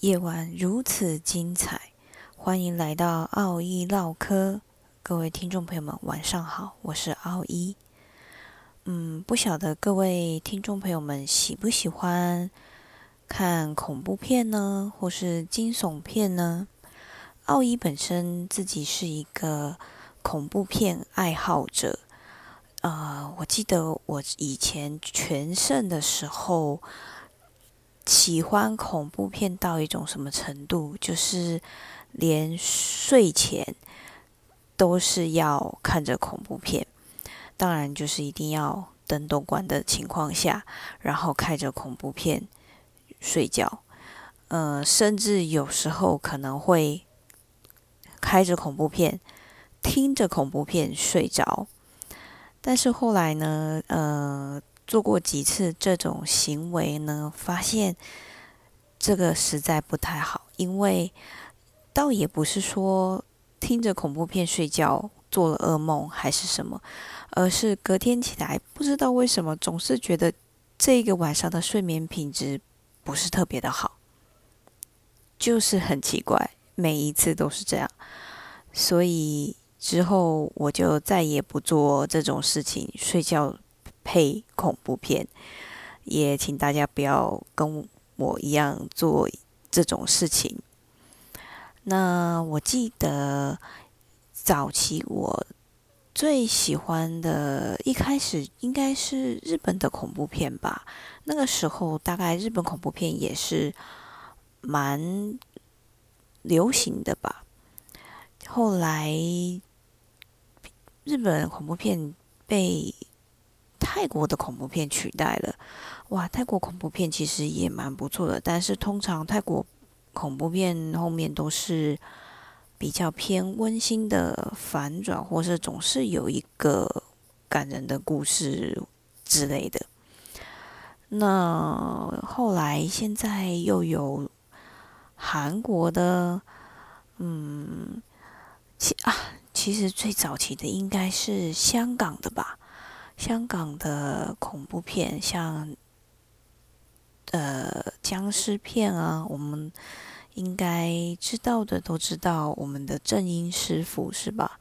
夜晚如此精彩，欢迎来到奥一唠嗑。各位听众朋友们，晚上好，我是奥一。嗯，不晓得各位听众朋友们喜不喜欢看恐怖片呢，或是惊悚片呢？奥一本身自己是一个恐怖片爱好者。呃，我记得我以前全盛的时候。喜欢恐怖片到一种什么程度？就是连睡前都是要看着恐怖片，当然就是一定要灯都关的情况下，然后开着恐怖片睡觉。呃，甚至有时候可能会开着恐怖片，听着恐怖片睡着。但是后来呢，呃。做过几次这种行为呢？发现这个实在不太好，因为倒也不是说听着恐怖片睡觉做了噩梦还是什么，而是隔天起来不知道为什么总是觉得这个晚上的睡眠品质不是特别的好，就是很奇怪，每一次都是这样，所以之后我就再也不做这种事情，睡觉。配恐怖片，也请大家不要跟我一样做这种事情。那我记得早期我最喜欢的，一开始应该是日本的恐怖片吧。那个时候大概日本恐怖片也是蛮流行的吧。后来日本恐怖片被泰国的恐怖片取代了，哇！泰国恐怖片其实也蛮不错的，但是通常泰国恐怖片后面都是比较偏温馨的反转，或是总是有一个感人的故事之类的。那后来现在又有韩国的，嗯，其啊，其实最早期的应该是香港的吧。香港的恐怖片，像呃僵尸片啊，我们应该知道的都知道，我们的正音师傅是吧？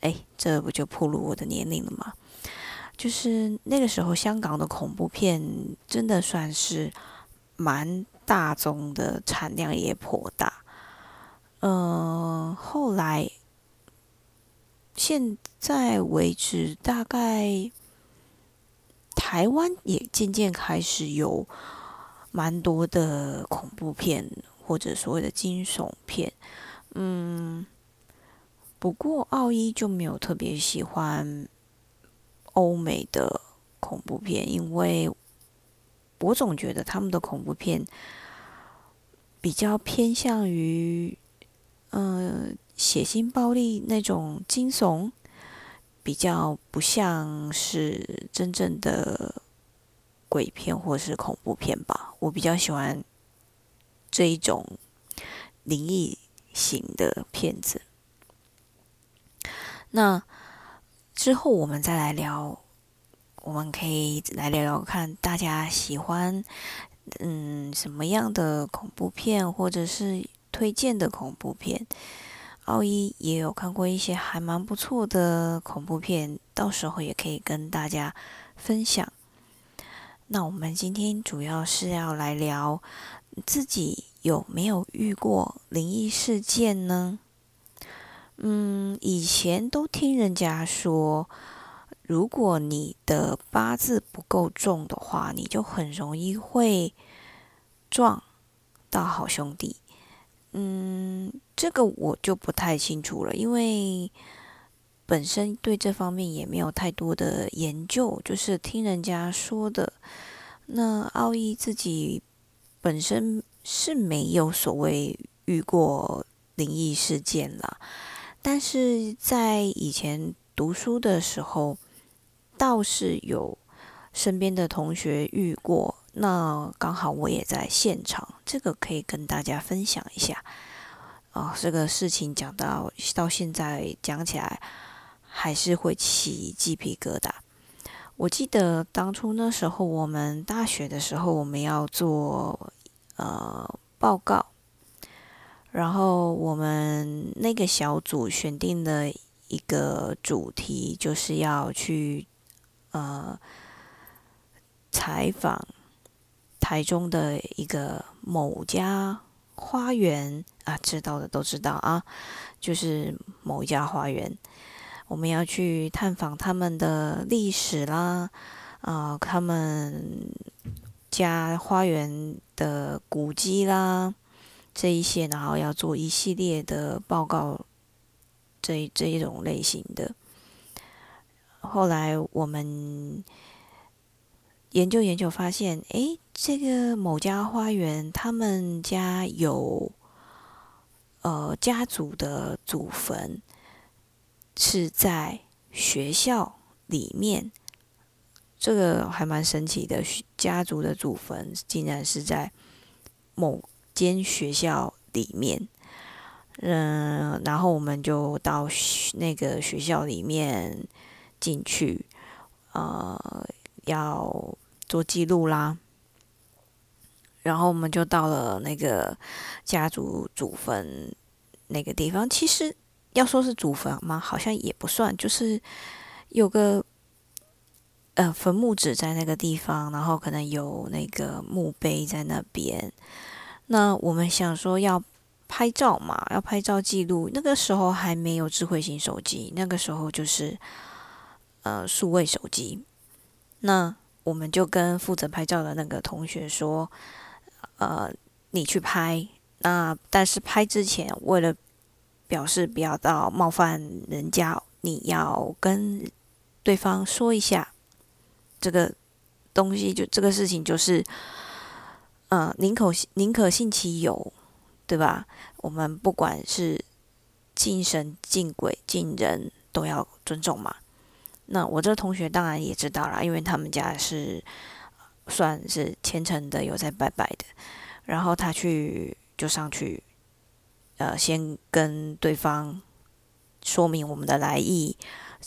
哎，这不就暴露我的年龄了吗？就是那个时候，香港的恐怖片真的算是蛮大众的，产量也颇大。嗯，后来。现在为止，大概台湾也渐渐开始有蛮多的恐怖片或者所谓的惊悚片，嗯，不过奥一就没有特别喜欢欧美的恐怖片，因为我总觉得他们的恐怖片比较偏向于，嗯。血腥暴力那种惊悚，比较不像是真正的鬼片或是恐怖片吧。我比较喜欢这一种灵异型的片子。那之后我们再来聊，我们可以来聊聊看大家喜欢嗯什么样的恐怖片，或者是推荐的恐怖片。奥一也有看过一些还蛮不错的恐怖片，到时候也可以跟大家分享。那我们今天主要是要来聊自己有没有遇过灵异事件呢？嗯，以前都听人家说，如果你的八字不够重的话，你就很容易会撞到好兄弟。嗯。这个我就不太清楚了，因为本身对这方面也没有太多的研究，就是听人家说的。那奥义自己本身是没有所谓遇过灵异事件啦，但是在以前读书的时候，倒是有身边的同学遇过。那刚好我也在现场，这个可以跟大家分享一下。哦，这个事情讲到到现在讲起来，还是会起鸡皮疙瘩。我记得当初那时候，我们大学的时候，我们要做呃报告，然后我们那个小组选定的一个主题，就是要去呃采访台中的一个某家花园啊，知道的都知道啊，就是某一家花园，我们要去探访他们的历史啦，啊，他们家花园的古迹啦。这一些，然后要做一系列的报告，这这一种类型的。后来我们研究研究发现，哎，这个某家花园，他们家有呃家族的祖坟是在学校里面，这个还蛮神奇的，家族的祖坟竟然是在某。间学校里面，嗯，然后我们就到那个学校里面进去，呃，要做记录啦。然后我们就到了那个家族祖坟那个地方。其实要说是祖坟吗？好像也不算，就是有个呃坟墓址在那个地方，然后可能有那个墓碑在那边。那我们想说要拍照嘛，要拍照记录。那个时候还没有智慧型手机，那个时候就是呃数位手机。那我们就跟负责拍照的那个同学说，呃，你去拍。那但是拍之前，为了表示不要到冒犯人家，你要跟对方说一下这个东西，就这个事情就是。嗯，宁可宁可信其有，对吧？我们不管是敬神、敬鬼、敬人，都要尊重嘛。那我这同学当然也知道啦，因为他们家是算是虔诚的，有在拜拜的。然后他去就上去，呃，先跟对方说明我们的来意，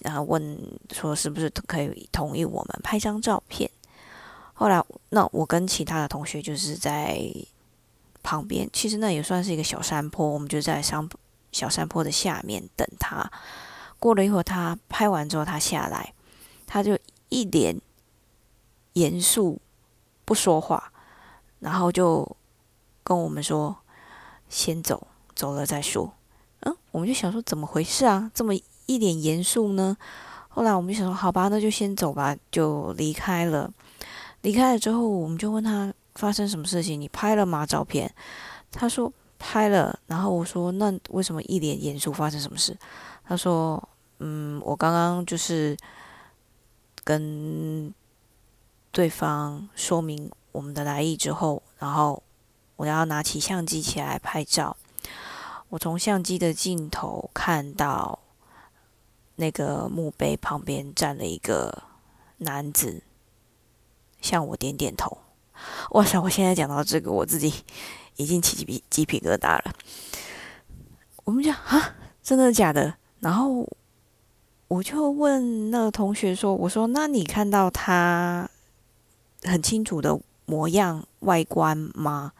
然后问说是不是可以同意我们拍张照片。后来，那我跟其他的同学就是在旁边，其实那也算是一个小山坡，我们就在山小山坡的下面等他。过了一会儿，他拍完之后，他下来，他就一脸严肃不说话，然后就跟我们说：“先走，走了再说。”嗯，我们就想说怎么回事啊？这么一脸严肃呢？后来我们就想说：“好吧，那就先走吧。”就离开了。离开了之后，我们就问他发生什么事情？你拍了吗？照片？他说拍了。然后我说那为什么一脸严肃？发生什么事？他说嗯，我刚刚就是跟对方说明我们的来意之后，然后我要拿起相机起来拍照。我从相机的镜头看到那个墓碑旁边站了一个男子。向我点点头，哇塞！我现在讲到这个，我自己已经起鸡皮鸡皮疙瘩了。我们讲啊，真的假的？然后我就问那个同学说：“我说，那你看到他很清楚的模样外观吗？”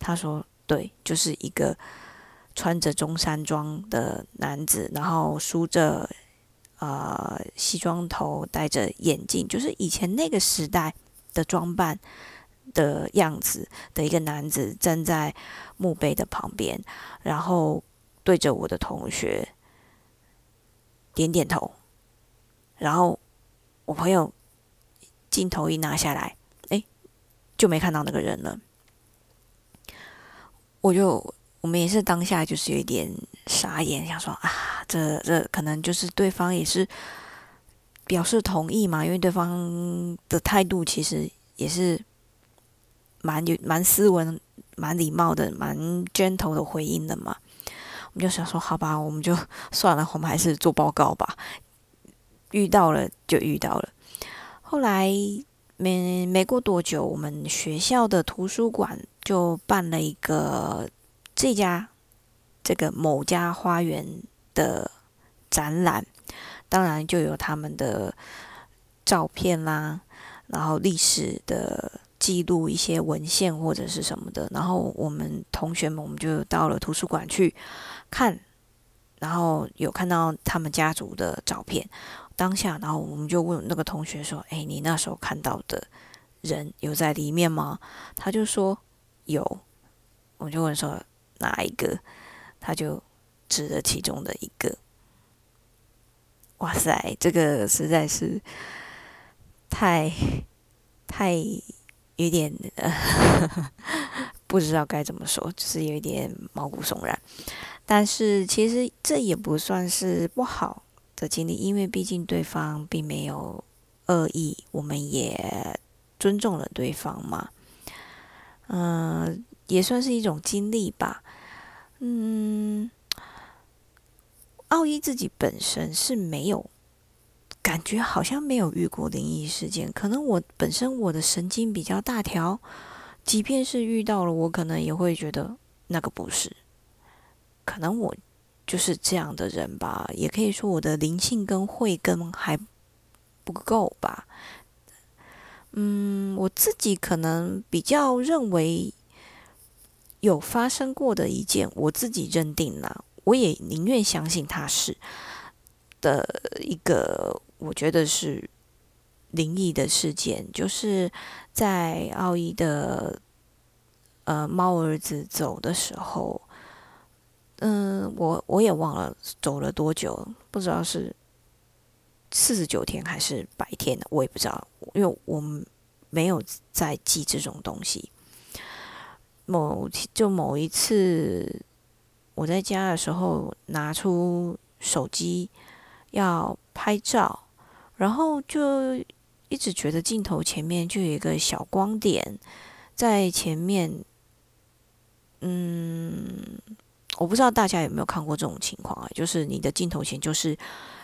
他说：“对，就是一个穿着中山装的男子，然后梳着呃西装头，戴着眼镜，就是以前那个时代。”的装扮的样子的一个男子站在墓碑的旁边，然后对着我的同学点点头，然后我朋友镜头一拿下来，就没看到那个人了。我就我们也是当下就是有一点傻眼，想说啊，这这可能就是对方也是。表示同意嘛？因为对方的态度其实也是蛮有、蛮斯文、蛮礼貌的、蛮 gentle 的回应的嘛。我们就想说，好吧，我们就 算了，我们还是做报告吧。遇到了就遇到了。后来没没过多久，我们学校的图书馆就办了一个这家这个某家花园的展览。当然就有他们的照片啦，然后历史的记录一些文献或者是什么的。然后我们同学们，我们就到了图书馆去看，然后有看到他们家族的照片。当下，然后我们就问那个同学说：“哎，你那时候看到的人有在里面吗？”他就说有。我就问说哪一个？他就指了其中的一个。哇塞，这个实在是太太有点 不知道该怎么说，就是有一点毛骨悚然。但是其实这也不算是不好的经历，因为毕竟对方并没有恶意，我们也尊重了对方嘛。嗯，也算是一种经历吧。嗯。奥伊自己本身是没有感觉，好像没有遇过灵异事件。可能我本身我的神经比较大条，即便是遇到了，我可能也会觉得那个不是。可能我就是这样的人吧，也可以说我的灵性跟慧根还不够吧。嗯，我自己可能比较认为有发生过的一件，我自己认定了。我也宁愿相信他是的一个，我觉得是灵异的事件，就是在奥义的呃猫儿子走的时候，嗯，我我也忘了走了多久，不知道是四十九天还是白天的，我也不知道，因为我没有在记这种东西。某就某一次。我在家的时候拿出手机要拍照，然后就一直觉得镜头前面就有一个小光点在前面。嗯，我不知道大家有没有看过这种情况啊？就是你的镜头前就是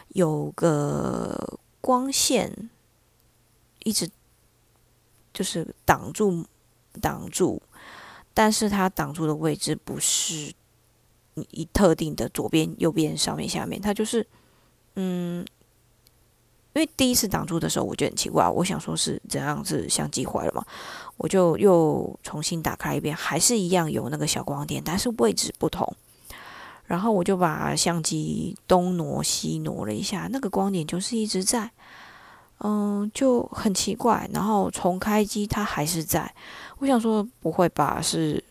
有个光线一直就是挡住挡住，但是它挡住的位置不是。你特定的左边、右边、上面、下面，它就是，嗯，因为第一次挡住的时候，我觉得很奇怪，我想说是怎样子相机坏了嘛，我就又重新打开一遍，还是一样有那个小光点，但是位置不同。然后我就把相机东挪西挪了一下，那个光点就是一直在，嗯，就很奇怪。然后重开机，它还是在。我想说，不会吧？是。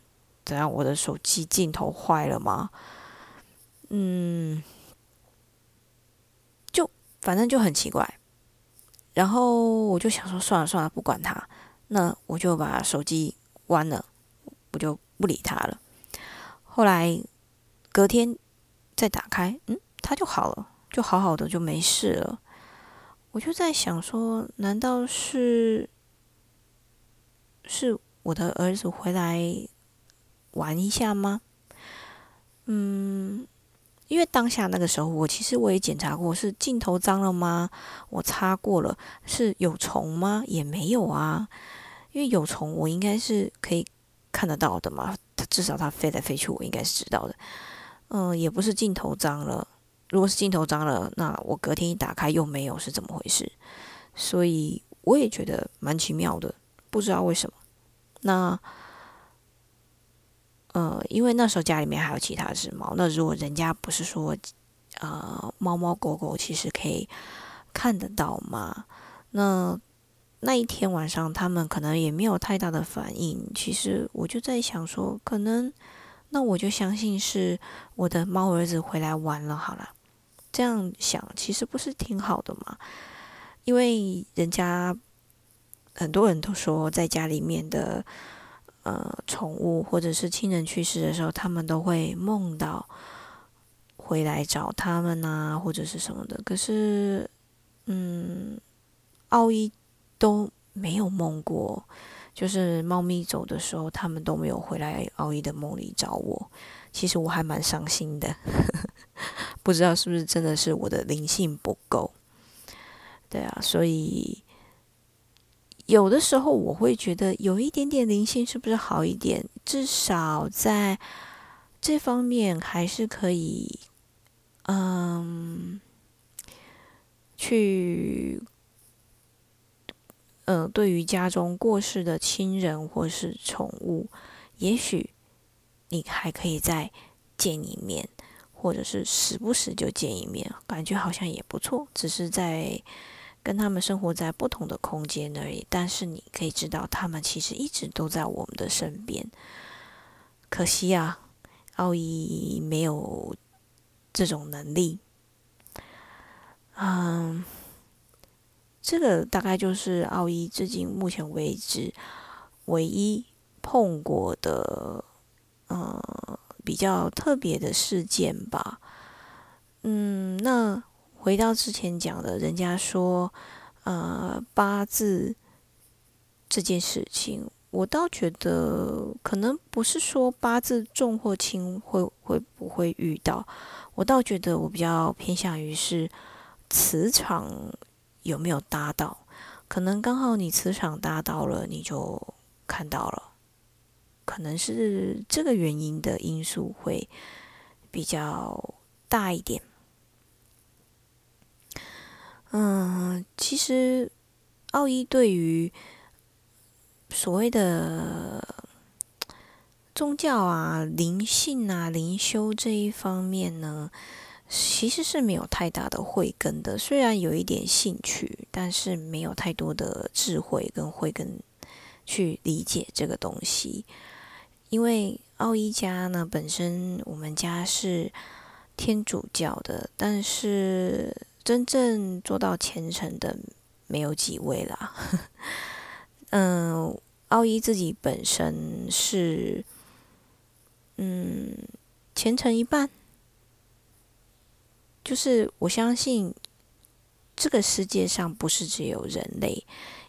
怎样？我的手机镜头坏了吗？嗯，反正就很奇怪。然后我就想说，算了算了，不管他，那我就把手机关了，我就不理他了。后来隔天再打开，嗯，他就好了，就好好的，就没事了。我就在想说，难道是是我的儿子回来？玩一下吗？嗯，因为当下那个时候，我其实我也检查过，是镜头脏了吗？我擦过了，是有虫吗？也没有啊。因为有虫，我应该是可以看得到的嘛。它至少它飞来飞去，我应该是知道的。嗯，也不是镜头脏了。如果是镜头脏了，那我隔天一打开又没有，是怎么回事？所以我也觉得蛮奇妙的，不知道为什么。那。呃，因为那时候家里面还有其他只猫，那如果人家不是说，呃，猫猫狗狗其实可以看得到嘛？那那一天晚上他们可能也没有太大的反应。其实我就在想说，可能那我就相信是我的猫儿子回来玩了好了。这样想其实不是挺好的嘛？因为人家很多人都说在家里面的。呃，宠物或者是亲人去世的时候，他们都会梦到回来找他们呐，或者是什么的。可是，嗯，奥伊都没有梦过，就是猫咪走的时候，他们都没有回来奥伊的梦里找我。其实我还蛮伤心的，不知道是不是真的是我的灵性不够。对啊，所以。有的时候我会觉得有一点点灵性是不是好一点？至少在这方面还是可以，嗯，去呃，对于家中过世的亲人或是宠物，也许你还可以再见一面，或者是时不时就见一面，感觉好像也不错。只是在跟他们生活在不同的空间而已，但是你可以知道，他们其实一直都在我们的身边。可惜啊，奥伊没有这种能力。嗯。这个大概就是奥伊至今目前为止唯一碰过的，呃，比较特别的事件吧。嗯，那回到之前讲的，人家说，呃，八字这件事情，我倒觉得可能不是说八字重或轻会会不会遇到，我倒觉得我比较偏向于是磁场。有没有搭到？可能刚好你磁场搭到了，你就看到了。可能是这个原因的因素会比较大一点。嗯，其实奥一对于所谓的宗教啊、灵性啊、灵修这一方面呢。其实是没有太大的慧根的，虽然有一点兴趣，但是没有太多的智慧跟慧根去理解这个东西。因为奥一家呢，本身我们家是天主教的，但是真正做到虔诚的没有几位啦。嗯，奥一自己本身是，嗯，虔诚一半。就是我相信，这个世界上不是只有人类，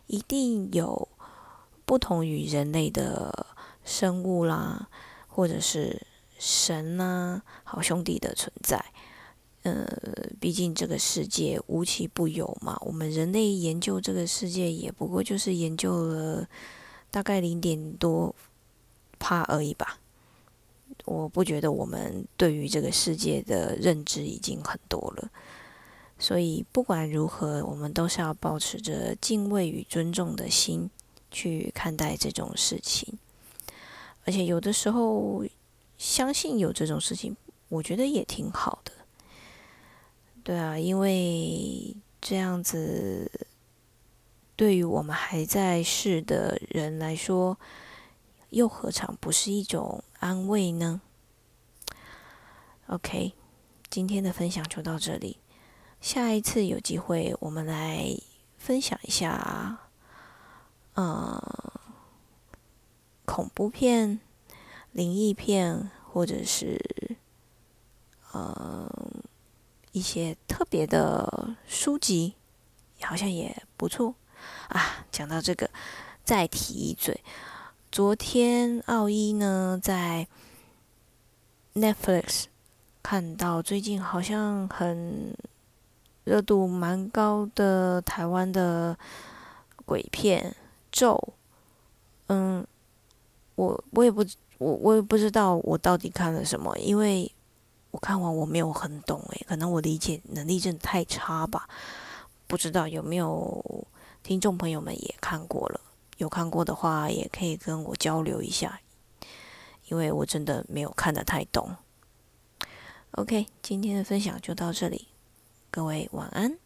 一定有不同于人类的生物啦，或者是神呐、好兄弟的存在。呃，毕竟这个世界无奇不有嘛。我们人类研究这个世界，也不过就是研究了大概零点多帕而已吧。我不觉得我们对于这个世界的认知已经很多了，所以不管如何，我们都是要保持着敬畏与尊重的心去看待这种事情。而且有的时候相信有这种事情，我觉得也挺好的。对啊，因为这样子对于我们还在世的人来说。又何尝不是一种安慰呢？OK，今天的分享就到这里。下一次有机会，我们来分享一下，呃，恐怖片、灵异片，或者是呃一些特别的书籍，好像也不错啊。讲到这个，再提一嘴。昨天奥一呢在 Netflix 看到最近好像很热度蛮高的台湾的鬼片咒，嗯，我我也不我我也不知道我到底看了什么，因为看完我没有很懂诶，可能我理解能力真的太差吧，不知道有没有听众朋友们也看过了。有看过的话，也可以跟我交流一下，因为我真的没有看得太懂。OK，今天的分享就到这里，各位晚安。